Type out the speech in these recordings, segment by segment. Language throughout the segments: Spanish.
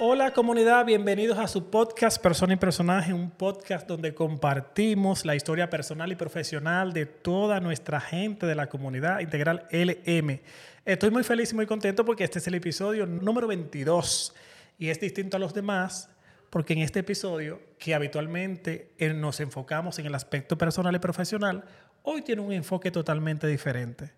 Hola comunidad, bienvenidos a su podcast Persona y Personaje, un podcast donde compartimos la historia personal y profesional de toda nuestra gente de la comunidad integral LM. Estoy muy feliz y muy contento porque este es el episodio número 22 y es distinto a los demás porque en este episodio, que habitualmente eh, nos enfocamos en el aspecto personal y profesional, hoy tiene un enfoque totalmente diferente.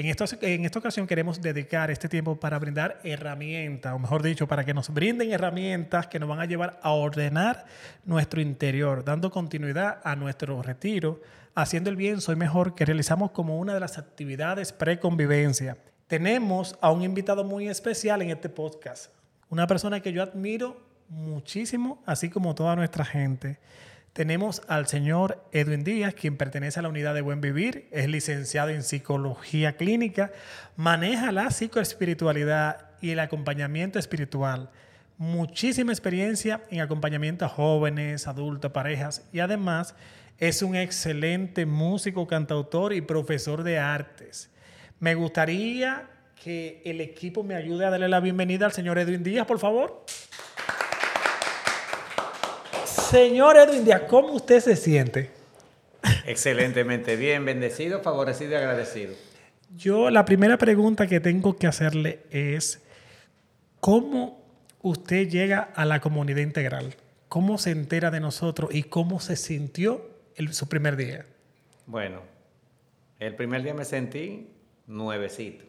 En esta, en esta ocasión queremos dedicar este tiempo para brindar herramientas, o mejor dicho, para que nos brinden herramientas que nos van a llevar a ordenar nuestro interior, dando continuidad a nuestro retiro, haciendo el bien soy mejor, que realizamos como una de las actividades pre-convivencia. Tenemos a un invitado muy especial en este podcast, una persona que yo admiro muchísimo, así como toda nuestra gente. Tenemos al señor Edwin Díaz, quien pertenece a la unidad de Buen Vivir, es licenciado en psicología clínica, maneja la psicoespiritualidad y el acompañamiento espiritual. Muchísima experiencia en acompañamiento a jóvenes, adultos, parejas y además es un excelente músico, cantautor y profesor de artes. Me gustaría que el equipo me ayude a darle la bienvenida al señor Edwin Díaz, por favor. Señor Edwin Díaz, ¿cómo usted se siente? Excelentemente bien, bendecido, favorecido y agradecido. Yo la primera pregunta que tengo que hacerle es, ¿cómo usted llega a la comunidad integral? ¿Cómo se entera de nosotros y cómo se sintió su primer día? Bueno, el primer día me sentí nuevecito.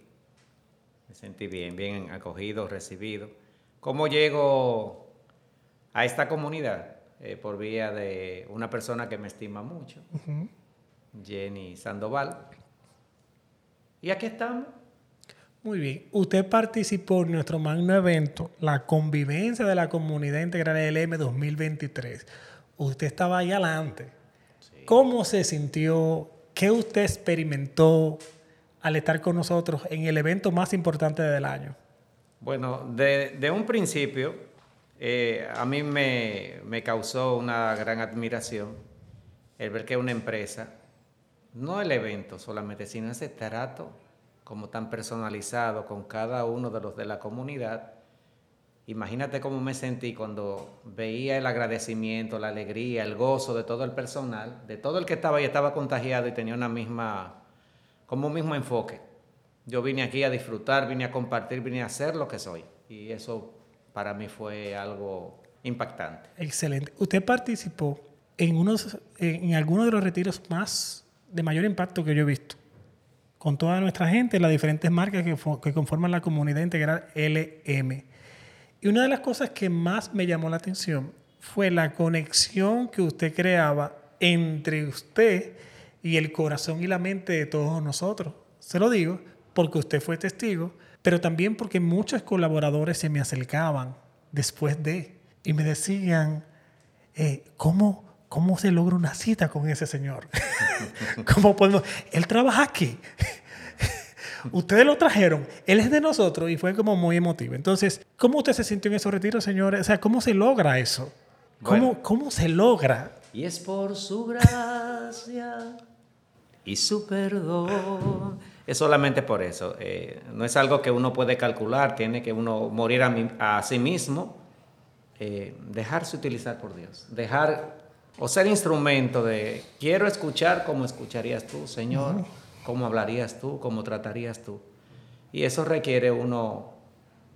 Me sentí bien, bien acogido, recibido. ¿Cómo llego a esta comunidad? Eh, por vía de una persona que me estima mucho, Jenny Sandoval. Y aquí estamos. Muy bien. Usted participó en nuestro magno evento, la convivencia de la comunidad integral LM 2023. Usted estaba ahí adelante. ¿Cómo se sintió? ¿Qué usted experimentó al estar con nosotros en el evento más importante del año? Bueno, de, de un principio, eh, a mí me, causó una gran admiración el ver que una empresa, no el evento solamente, sino ese trato como tan personalizado con cada uno de los de la comunidad. Imagínate cómo me sentí cuando veía el agradecimiento, la alegría, el gozo de todo el personal, de todo el que estaba y estaba contagiado y tenía una misma, como un mismo enfoque. Yo vine aquí a disfrutar, vine a compartir, vine a hacer lo que soy. Y eso para mí fue algo impactante. Excelente. Usted participó en, unos, en algunos de los retiros más de mayor impacto que yo he visto, con toda nuestra gente, las diferentes marcas que, que conforman la comunidad integral LM. Y una de las cosas que más me llamó la atención fue la conexión que usted creaba entre usted y el corazón y la mente de todos nosotros. Se lo digo porque usted fue testigo pero también porque muchos colaboradores se me acercaban después de y me decían, eh, ¿cómo, ¿cómo se logra una cita con ese señor? ¿Cómo podemos? Él trabaja aquí. Ustedes lo trajeron, él es de nosotros y fue como muy emotivo. Entonces, ¿cómo usted se sintió en esos retiros, señores? O sea, ¿cómo se logra eso? ¿Cómo, ¿Cómo se logra? Y es por su gracia y su perdón es solamente por eso. Eh, no es algo que uno puede calcular, tiene que uno morir a, sí mismo, eh, dejarse utilizar por Dios, dejar o ser instrumento de quiero escuchar como escucharías tú, Señor, cómo hablarías tú, cómo tratarías tú. Y eso requiere uno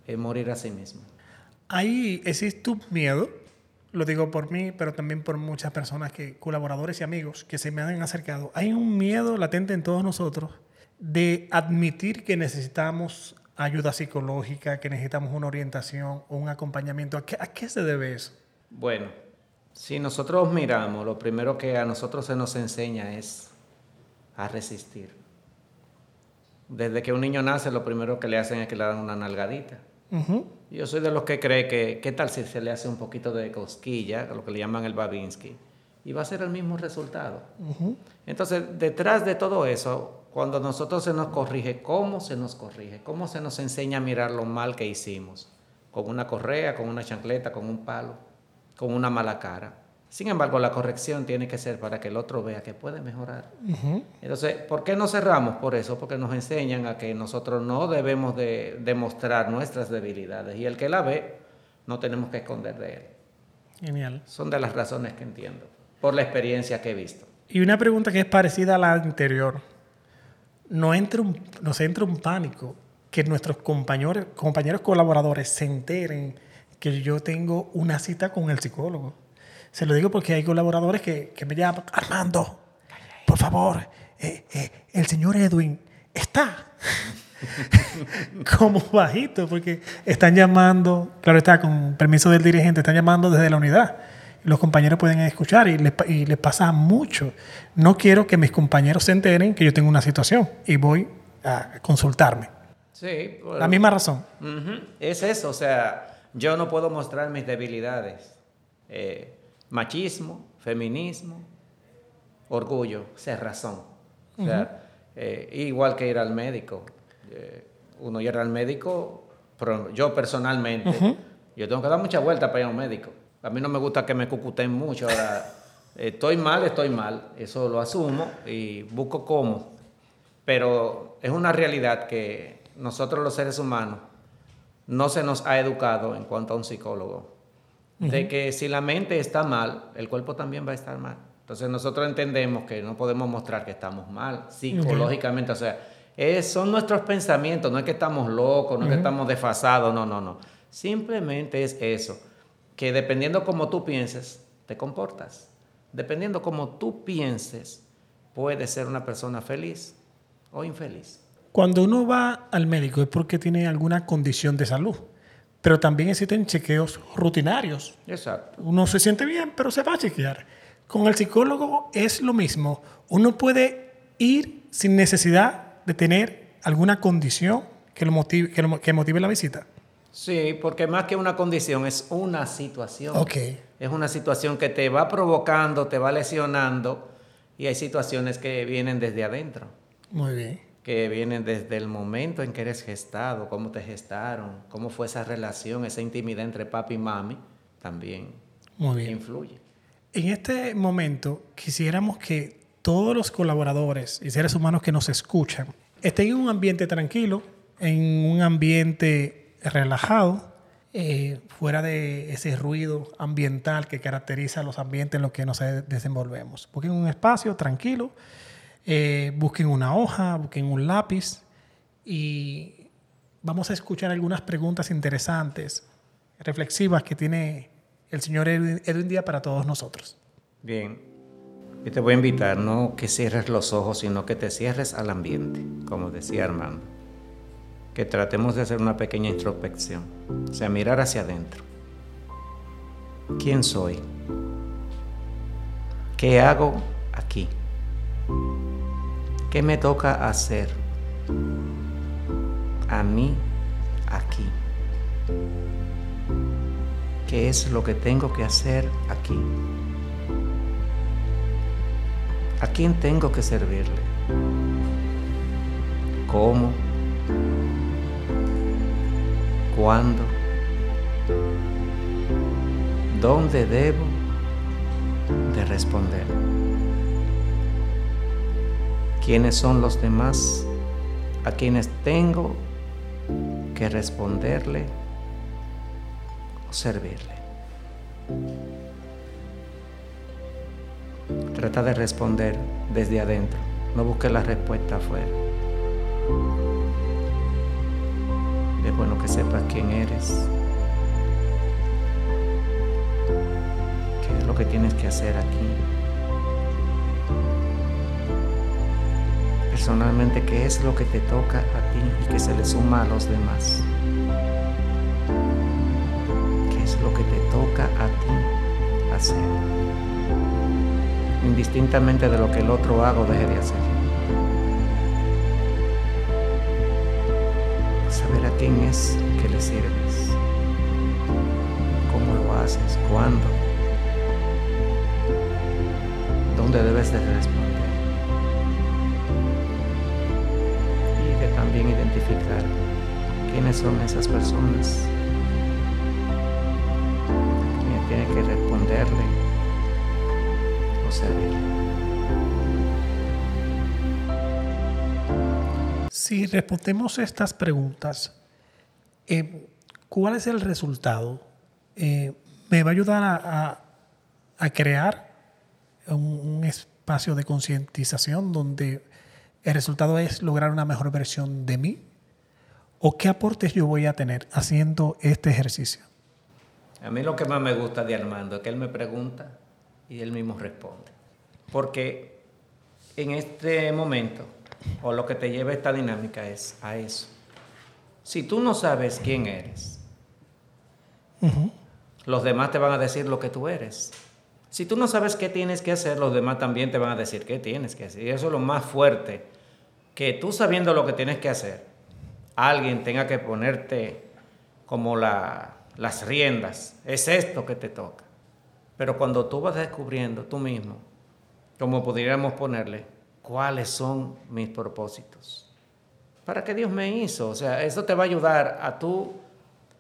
eh, morir a sí mismo. Ahí existe un miedo, lo digo por mí, pero también por muchas personas, que colaboradores y amigos que se me han acercado. Hay un miedo latente en todos nosotros de admitir que necesitamos ayuda psicológica, que necesitamos una orientación o un acompañamiento. ¿A qué, se debe eso? Bueno, si nosotros miramos, lo primero que a nosotros se nos enseña es a resistir. Desde que un niño nace, lo primero que le hacen es que le dan una nalgadita. Yo soy de los que cree que, ¿qué tal si se le hace un poquito de cosquilla, lo que le llaman el Babinski? Y va a ser el mismo resultado. Entonces, detrás de todo eso, cuando nosotros se nos corrige, ¿cómo se nos corrige? ¿Cómo se nos enseña a mirar lo mal que hicimos? Con una correa, con una chancleta, con un palo, con una mala cara. Sin embargo, la corrección tiene que ser para que el otro vea que puede mejorar. Entonces, ¿por qué no cerramos por eso? Porque nos enseñan a que nosotros no debemos de demostrar nuestras debilidades y el que la ve, no tenemos que esconder de él. Genial. Son de las razones que entiendo, por la experiencia que he visto. Y una pregunta que es parecida a la anterior. ¿No entra un, nos entra un pánico que nuestros compañeros, compañeros colaboradores se enteren que yo tengo una cita con el psicólogo? Se lo digo porque hay colaboradores que, que me llaman, Armando, por favor, eh, eh, el señor Edwin está como bajito, porque están llamando, claro está, con permiso del dirigente, están llamando desde la unidad. Los compañeros pueden escuchar y les, y les pasa mucho. No quiero que mis compañeros se enteren que yo tengo una situación y voy a consultarme. Sí. Bueno, la misma razón. Uh -huh. Es eso, o sea, yo no puedo mostrar mis debilidades. Eh, machismo, feminismo, orgullo, cerrazón. O sea, uh -huh. eh, igual que ir al médico. Eh, uno ir al médico, pero yo personalmente, uh -huh. yo tengo que dar mucha vuelta para ir a un médico. A mí no me gusta que me cucuten mucho. Ahora, estoy mal, estoy mal. Eso lo asumo y busco cómo. Pero es una realidad que nosotros los seres humanos no se nos ha educado en cuanto a un psicólogo uh -huh. de que si la mente está mal, el cuerpo también va a estar mal. Entonces nosotros entendemos que no podemos mostrar que estamos mal psicológicamente, uh -huh. o sea, es, son nuestros pensamientos, no es que estamos locos, no uh -huh. es que estamos desfasados, no, no, no. Simplemente es eso, que dependiendo cómo tú pienses, te comportas. Dependiendo cómo tú pienses, puedes ser una persona feliz o infeliz. Cuando uno va al médico es porque tiene alguna condición de salud pero también existen chequeos rutinarios. Exacto. Uno se siente bien, pero se va a chequear. Con el psicólogo es lo mismo. Uno puede ir sin necesidad de tener alguna condición que, lo motive, que, lo, que motive la visita. Sí, porque más que una condición es una situación. Ok. Es una situación que te va provocando, te va lesionando y hay situaciones que vienen desde adentro. Muy bien que vienen desde el momento en que eres gestado, cómo te gestaron, cómo fue esa relación, esa intimidad entre papi y mami, también Muy bien. influye. En este momento quisiéramos que todos los colaboradores y seres humanos que nos escuchan estén en un ambiente tranquilo, en un ambiente relajado, eh, fuera de ese ruido ambiental que caracteriza los ambientes en los que nos desenvolvemos. Busquen un espacio tranquilo, eh, busquen una hoja, busquen un lápiz y vamos a escuchar algunas preguntas interesantes, reflexivas que tiene el señor Edwin, Edwin Díaz para todos nosotros. Bien, yo te voy a invitar no que cierres los ojos, sino que te cierres al ambiente, como decía Armando. Que tratemos de hacer una pequeña introspección, o sea, mirar hacia adentro. ¿Quién soy? ¿Qué hago aquí? ¿Qué me toca hacer a mí aquí? ¿Qué es lo que tengo que hacer aquí? ¿A quién tengo que servirle? ¿Cómo? ¿Cuándo? ¿Dónde debo de responder? quiénes son los demás a quienes tengo que responderle o servirle. Trata de responder desde adentro, no busques la respuesta afuera. Es bueno que sepas quién eres, qué es lo que tienes que hacer aquí. personalmente qué es lo que te toca a ti y que se le suma a los demás. ¿Qué es lo que te toca a ti hacer? Indistintamente de lo que el otro haga o deje de hacer. Saber a quién es que le sirves. ¿Cómo lo haces? ¿Cuándo? ¿Dónde debes de responder? también identificar quiénes son esas personas. Tiene que responderle o servir. Si respondemos estas preguntas, eh, ¿cuál es el resultado? Eh, ¿Me va a ayudar a, crear un, un espacio de concientización donde el resultado es lograr una mejor versión de mí? ¿O qué aportes yo voy a tener haciendo este ejercicio? A mí lo que más me gusta de Armando es que él me pregunta y él mismo responde. Porque en este momento, o lo que te lleva esta dinámica es a eso. Si tú no sabes quién eres, los demás te van a decir lo que tú eres. Si tú no sabes qué tienes que hacer, los demás también te van a decir qué tienes que hacer. Y eso es lo más fuerte, que tú sabiendo lo que tienes que hacer, alguien tenga que ponerte como la- las riendas. Es esto que te toca. Pero cuando tú vas descubriendo tú mismo, como pudiéramos ponerle, cuáles son mis propósitos. ¿Para qué Dios me hizo? O sea, eso te va a ayudar a tú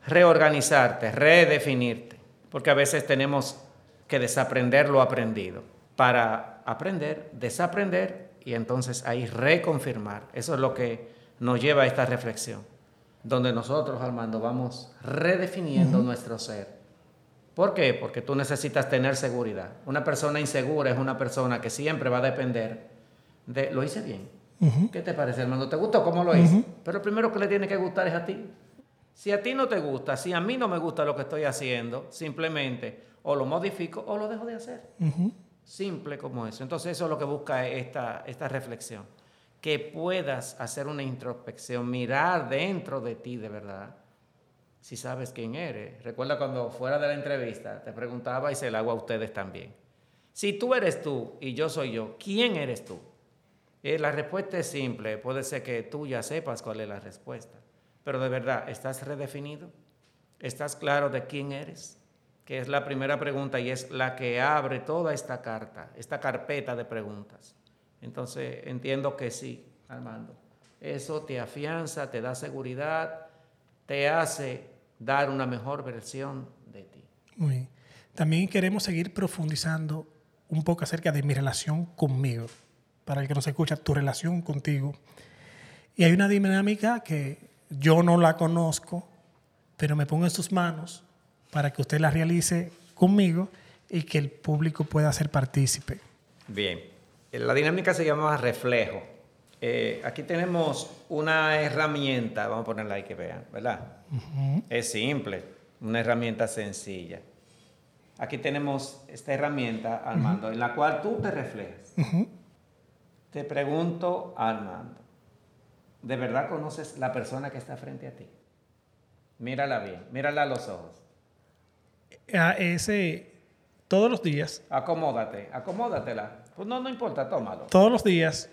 reorganizarte, redefinirte. Porque a veces tenemos que desaprender lo aprendido para aprender, desaprender y entonces ahí reconfirmar. Eso es lo que nos lleva a esta reflexión, donde nosotros, Armando, vamos redefiniendo nuestro ser. ¿Por qué? Porque tú necesitas tener seguridad. Una persona insegura es una persona que siempre va a depender de, ¿lo hice bien? ¿Qué te parece, hermano? ¿Te gustó cómo lo hice? Pero lo primero que le tiene que gustar es a ti. Si a ti no te gusta, si a mí no me gusta lo que estoy haciendo, simplemente o lo modifico o lo dejo de hacer. Simple como eso. Entonces eso es lo que busca esta, esta reflexión. Que puedas hacer una introspección, mirar dentro de ti de verdad, si sabes quién eres. Recuerda cuando fuera de la entrevista te preguntaba y se la hago a ustedes también. Si tú eres tú y yo soy yo, ¿quién eres tú? La respuesta es simple. Puede ser que tú ya sepas cuál es la respuesta. Pero de verdad, ¿estás redefinido? ¿Estás claro de quién eres? Que es la primera pregunta y es la que abre toda esta carta, esta carpeta de preguntas. Entonces, entiendo que sí, Armando. Eso te afianza, te da seguridad, te hace dar una mejor versión de ti. También queremos seguir profundizando un poco acerca de mi relación conmigo. Para el que nos escucha, tu relación contigo. Y hay una dinámica que yo no la conozco, pero me pongo en sus manos para que usted la realice conmigo y que el público pueda ser partícipe. Bien, la dinámica se llama reflejo. Eh, aquí tenemos una herramienta, vamos a ponerla ahí que vean, ¿verdad? Es simple, una herramienta sencilla. Aquí tenemos esta herramienta, Armando, en la cual tú te reflejas. Te pregunto, Armando, ¿de verdad conoces la persona que está frente a ti? Mírala bien, mírala a los ojos. A ese, todos los días, Acomódate, acomódatela. Pues no, no importa, tómalo. todos los días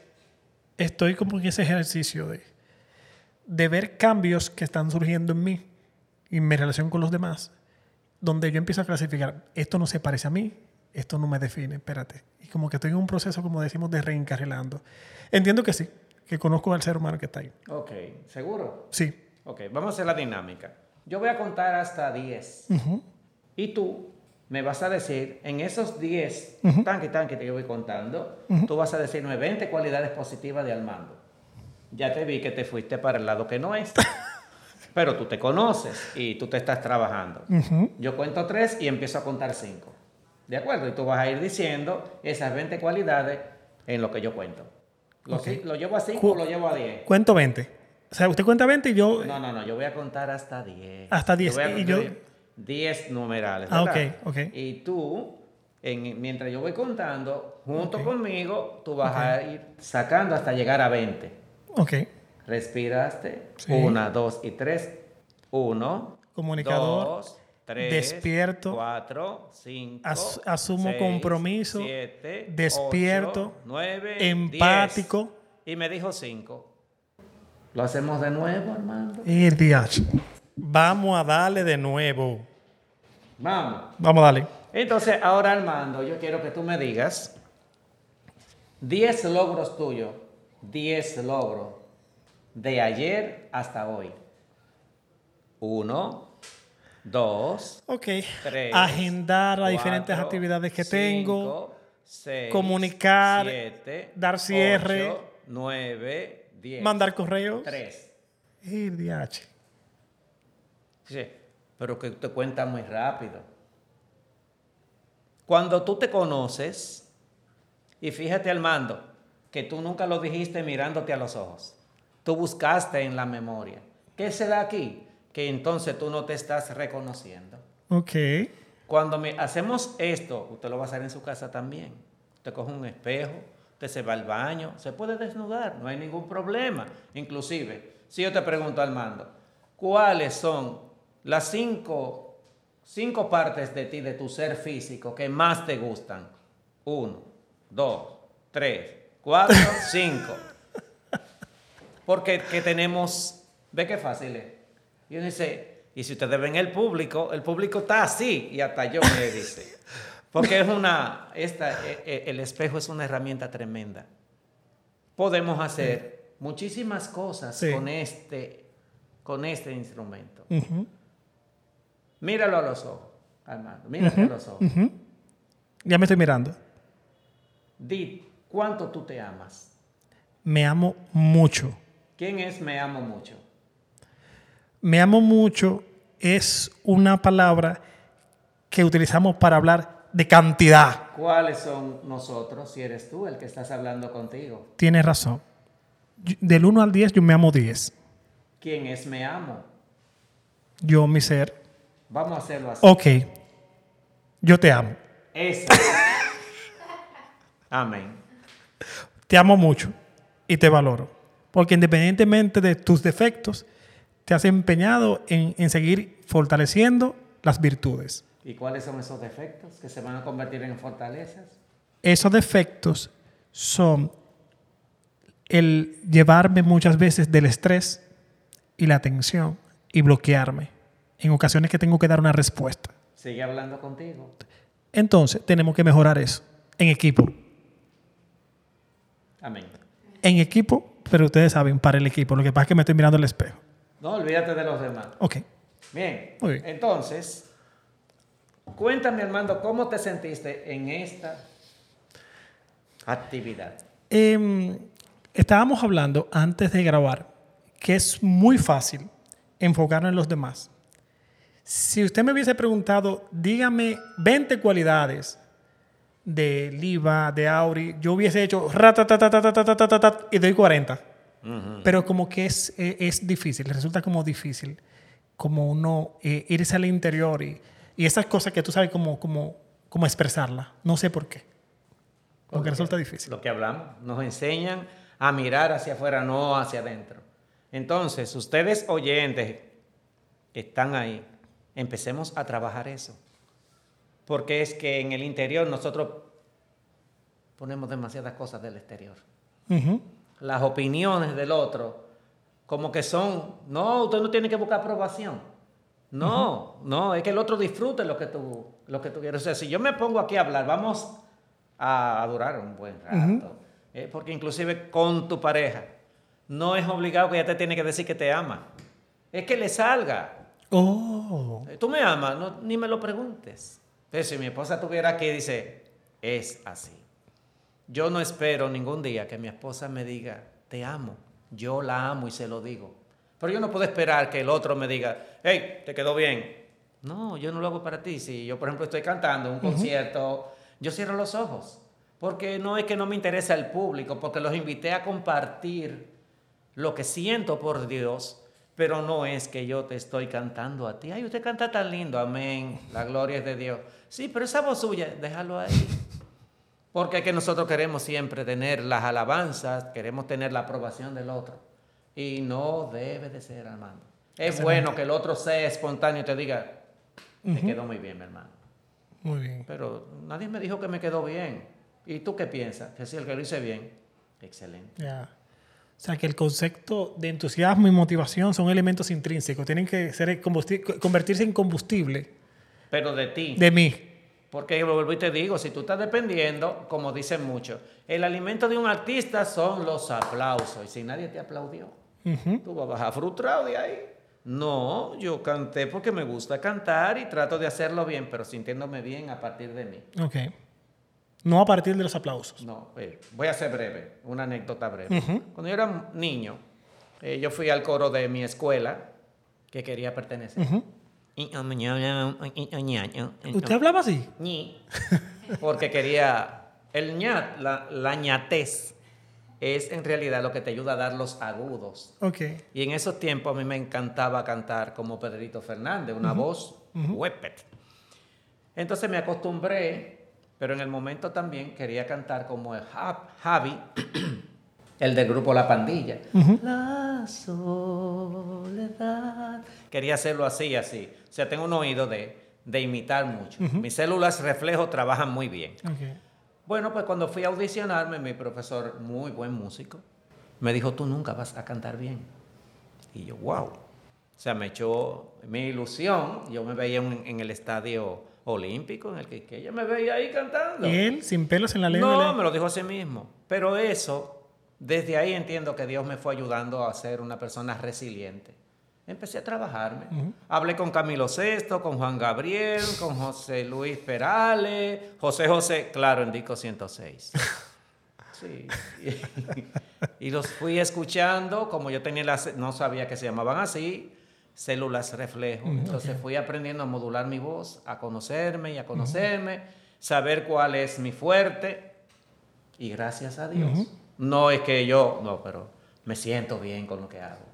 estoy como en ese ejercicio de, de ver cambios que están surgiendo en mí y en mi relación con los demás, donde yo empiezo a clasificar, esto no se parece a mí, esto no me define, espérate. Y como que estoy en un proceso, como decimos, de reencarrilando. Entiendo que sí, que conozco al ser humano que está ahí. Ok, ¿seguro? Sí. Ok, vamos a hacer la dinámica. Yo voy a contar hasta 10. Y tú me vas a decir, en esos 10 tanque, tanque que yo voy contando, tú vas a decirme 20 cualidades positivas de Armando. Ya te vi que te fuiste para el lado que no es. Pero tú te conoces y tú te estás trabajando. Yo cuento 3 y empiezo a contar 5. ¿De acuerdo? Y tú vas a ir diciendo esas 20 cualidades en lo que yo cuento. ¿Lo, Ok. si- ¿lo llevo a 5 Cu- o lo llevo a 10? Cuento 20. O sea, usted cuenta 20 y yo... No, no, no, yo voy a contar hasta 10. Hasta 10, voy a y yo- contar 10 numerales. Ah, ¿verdad? ok, ok. Y tú, en- mientras yo voy contando, junto Ok. conmigo, tú vas a ir sacando hasta llegar a 20. Ok. Respiraste. Sí. Una, dos y tres. Uno. Comunicador. Dos, tres. Despierto. Cuatro, cinco. As- asumo seis, compromiso, Siete. despierto, ocho, nueve. empático. diez. Y me dijo cinco. ¿Lo hacemos de nuevo, Armando? Y el DH. Vamos a darle de nuevo. Vamos. Vamos a darle. Entonces, ahora Armando, yo quiero que tú me digas 10 logros tuyos, 10 logros de ayer hasta hoy. Uno, dos, Ok. tres. Agendar las diferentes actividades que cinco, tengo. 6, Comunicar, 7, dar cierre. 9, 10. Mandar correos. 3. Y DH. Sí, pero que te cuenta muy rápido. Cuando tú te conoces, y fíjate al mando, que tú nunca lo dijiste mirándote a los ojos. Tú buscaste en la memoria. ¿Qué se da aquí? Que entonces tú no te estás reconociendo. Ok. Cuando me- hacemos esto, usted lo va a hacer en su casa también. Usted coge un espejo, usted se va al baño, se puede desnudar, no hay ningún problema. Inclusive, si yo te pregunto al mando, ¿cuáles son las cinco, cinco partes de ti, de tu ser físico, que más te gustan? Uno, dos, tres, cuatro, cinco. Porque que tenemos, ve qué fácil es. Y uno dice, y si ustedes ven el público, el público está así, y hasta yo me dice. Porque es una, esta, eh, eh, el espejo es una herramienta tremenda. Podemos hacer muchísimas cosas Sí. con, este, con este instrumento. Míralo a los ojos, Armando, mírate a los ojos. Ya me estoy mirando. Di, ¿cuánto tú te amas? Me amo mucho. ¿Quién es me amo mucho? Me amo mucho es una palabra que utilizamos para hablar de cantidad. ¿Cuáles son nosotros si eres tú el que estás hablando contigo? Tienes razón. Del 1 al 10 yo me amo 10. ¿Quién es me amo? Yo, mi ser. Vamos a hacerlo así. Ok. Yo te amo. Eso. Amén. Te amo mucho y te valoro. Porque independientemente de tus defectos, te has empeñado en, en seguir fortaleciendo las virtudes. ¿Y cuáles son esos defectos que se van a convertir en fortalezas? Esos defectos son el llevarme muchas veces del estrés y la tensión y bloquearme en ocasiones que tengo que dar una respuesta. Sigue hablando contigo. Entonces, tenemos que mejorar eso en equipo. Amén. En equipo, pero ustedes saben, para el equipo. Lo que pasa es que me estoy mirando al espejo. No olvídate de los demás. Ok. Bien. Muy bien. Entonces, cuéntame, Armando, ¿cómo te sentiste en esta actividad? Eh, estábamos hablando antes de grabar que es muy fácil enfocarnos en los demás. Si usted me hubiese preguntado, dígame 20 cualidades de Liva, de Auri, yo hubiese hecho y doy 40. Pero como que es, eh, es difícil, resulta como difícil, como uno eh, irse al interior y, y esas cosas que tú sabes cómo, cómo, cómo expresarla. No sé por qué. Porque resulta difícil. Lo que hablamos, nos enseñan a mirar hacia afuera, no hacia adentro. Entonces, ustedes oyentes que están ahí, empecemos a trabajar eso. Porque es que en el interior nosotros ponemos demasiadas cosas del exterior. Ujú. Las opiniones del otro, como que son, no, usted no tiene que buscar aprobación. No, no, es que el otro disfrute lo que tú, lo que tú quieres. O sea, si yo me pongo aquí a hablar, vamos a, a durar un buen rato. Eh, porque inclusive con tu pareja, no es obligado que ella te tiene que decir que te ama. Es que le salga. Oh. Eh, Tú me amas, no, ni me lo preguntes. Pero si mi esposa estuviera aquí, dice, es así. Yo no espero ningún día que mi esposa me diga, te amo. Yo la amo y se lo digo. Pero yo no puedo esperar que el otro me diga, hey, te quedó bien. No, yo no lo hago para ti. Si yo, por ejemplo, estoy cantando un concierto, yo cierro los ojos. Porque no es que no me interesa el público, porque los invité a compartir lo que siento por Dios, pero no es que yo te estoy cantando a ti. Ay, usted canta tan lindo, amén, la gloria es de Dios. Sí, pero esa voz suya, déjalo ahí. Porque es que nosotros queremos siempre tener las alabanzas, queremos tener la aprobación del otro. Y no debe de ser, hermano. Es bueno que el otro sea espontáneo y te diga, me quedó muy bien, mi hermano. Muy bien. Pero nadie me dijo que me quedó bien. ¿Y tú qué piensas? Que si el que lo hice bien, excelente. Ya. O sea, que el concepto de entusiasmo y motivación son elementos intrínsecos. Tienen que ser convertirse en combustible Pero de ti. de mí. Porque vuelvo y te digo, si tú estás dependiendo, como dicen muchos, el alimento de un artista son los aplausos. Y si nadie te aplaudió, tú vas a bajar frustrado de ahí. No, yo canté porque me gusta cantar y trato de hacerlo bien, pero sintiéndome bien a partir de mí. Ok. No a partir de los aplausos. No, eh, voy a ser breve, una anécdota breve. Cuando yo era niño, eh, yo fui al coro de mi escuela que quería pertenecer. ¿Usted hablaba así? Porque quería. El ñat, la, la ñatez, es en realidad lo que te ayuda a dar los agudos. Ok. Y en esos tiempos a mí me encantaba cantar como Pedrito Fernández, una voz huépet. Entonces me acostumbré, pero en el momento también quería cantar como el Javi, el del grupo La Pandilla. La soledad. Quería hacerlo así, así. O sea, tengo un oído de, de imitar mucho. Mis células reflejo trabajan muy bien. Bueno, pues cuando fui a audicionarme, mi profesor, muy buen músico, me dijo, tú nunca vas a cantar bien. Y yo, wow. O sea, me echó mi ilusión. Yo me veía en, en el estadio olímpico, en el que, que ella me veía ahí cantando. Y él, sin pelos en la lengua. No, me lo dijo a sí mismo. Pero eso, desde ahí entiendo que Dios me fue ayudando a ser una persona resiliente. Empecé a trabajarme. Hablé con Camilo Sesto, con Juan Gabriel, con José Luis Perales, José José, claro, en disco 106. Sí. Y, los fui escuchando, como yo tenía las, no sabía que se llamaban así, células reflejo. Entonces fui aprendiendo a modular mi voz, a conocerme y a conocerme, saber cuál es mi fuerte. Y gracias a Dios. No es que yo, no, pero me siento bien con lo que hago.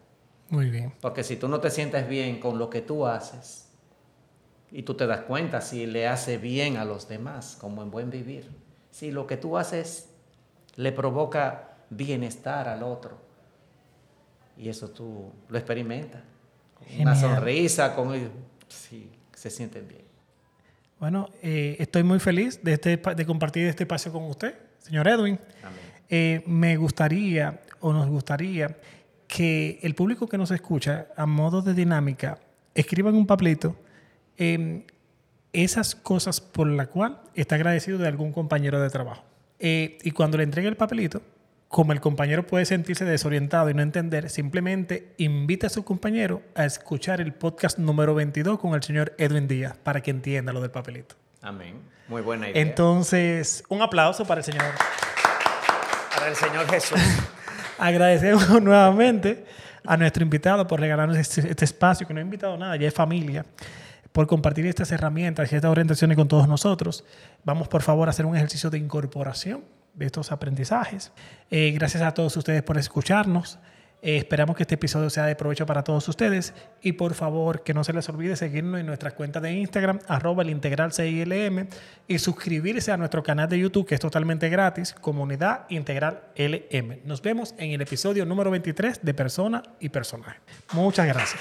Muy bien. Porque si tú no te sientes bien con lo que tú haces, y tú te das cuenta si le hace bien a los demás, como en buen vivir, si lo que tú haces le provoca bienestar al otro, y eso tú lo experimentas, una sonrisa, con... Sí, se sienten bien. Bueno, eh, estoy muy feliz de, este, de compartir este espacio con usted, señor Edwin. Amén. Eh, me gustaría o nos gustaría que el público que nos escucha, a modo de dinámica, escriban un papelito eh, esas cosas por la cual está agradecido de algún compañero de trabajo. Eh, y cuando le entregue el papelito, como el compañero puede sentirse desorientado y no entender, simplemente invita a su compañero a escuchar el podcast número 22 con el señor Edwin Díaz para que entienda lo del papelito. Amén. Muy buena idea. Entonces, un aplauso para el señor. El Señor Jesús. Agradecemos nuevamente a nuestro invitado por regalarnos este, este espacio, que no ha invitado nada, ya es familia, por compartir estas herramientas y estas orientaciones con todos nosotros. Vamos, por favor, a hacer un ejercicio de incorporación de estos aprendizajes. Eh, gracias a todos ustedes por escucharnos. Eh, esperamos que este episodio sea de provecho para todos ustedes y por favor que no se les olvide seguirnos en nuestra cuenta de Instagram arroba el integral CILM y suscribirse a nuestro canal de YouTube que es totalmente gratis, Comunidad Integral LM. Nos vemos en el episodio número 23 de Persona y Personaje. Muchas gracias.